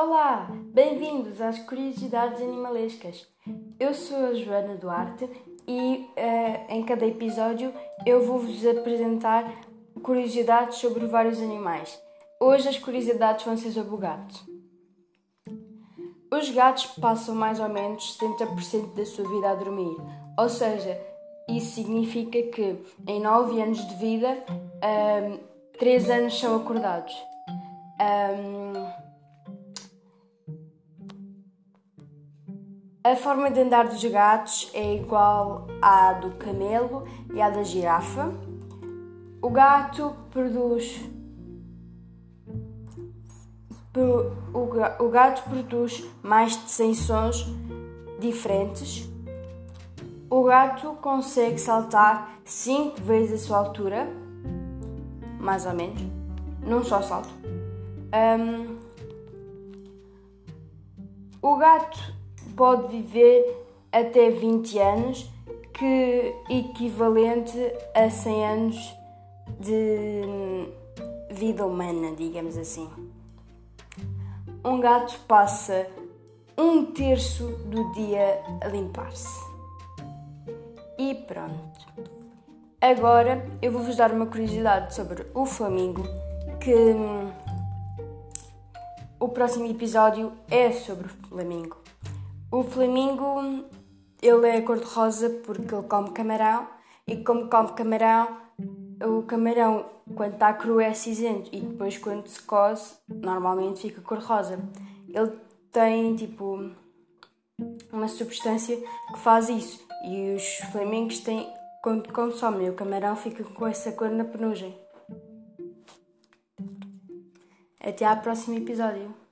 Olá, bem-vindos às Curiosidades Animalescas. Eu sou a Joana Duarte e uh, em cada episódio eu vou-vos apresentar curiosidades sobre vários animais. Hoje as curiosidades vão ser sobre o gato. Os gatos passam mais ou menos 70% da sua vida a dormir, ou seja, isso significa que em 9 anos de vida, um, ehm, 3 anos são acordados. Um, a forma de andar dos gatos é igual à do camelo e à da girafa. O gato produz. O gato produz mais de 100 sons diferentes. O gato consegue saltar 5 vezes a sua altura, mais ou menos, num só salto. Um, o gato pode viver até 20 anos, que equivalente a 100 anos de vida humana, digamos assim. Um gato passa um terço do dia a limpar-se. E pronto. Agora eu vou-vos dar uma curiosidade sobre o Flamingo, que hum, o próximo episódio é sobre o Flamingo. O Flamingo, ele é cor-de-rosa porque ele come camarão e como come camarão, o camarão quando está cru é cinzento e depois quando se cose normalmente fica cor-rosa. Ele tem tipo uma substância que faz isso e os flamingos têm quando consomem o camarão fica com essa cor na penugem. Até ao próximo episódio.